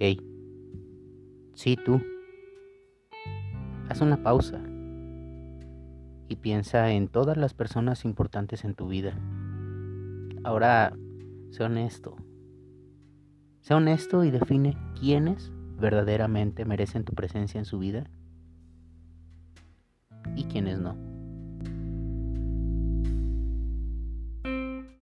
Hey, sí tú. Haz una pausa y piensa en todas las personas importantes en tu vida. Ahora, sé honesto. Sé honesto y define quiénes verdaderamente merecen tu presencia en su vida y quiénes no.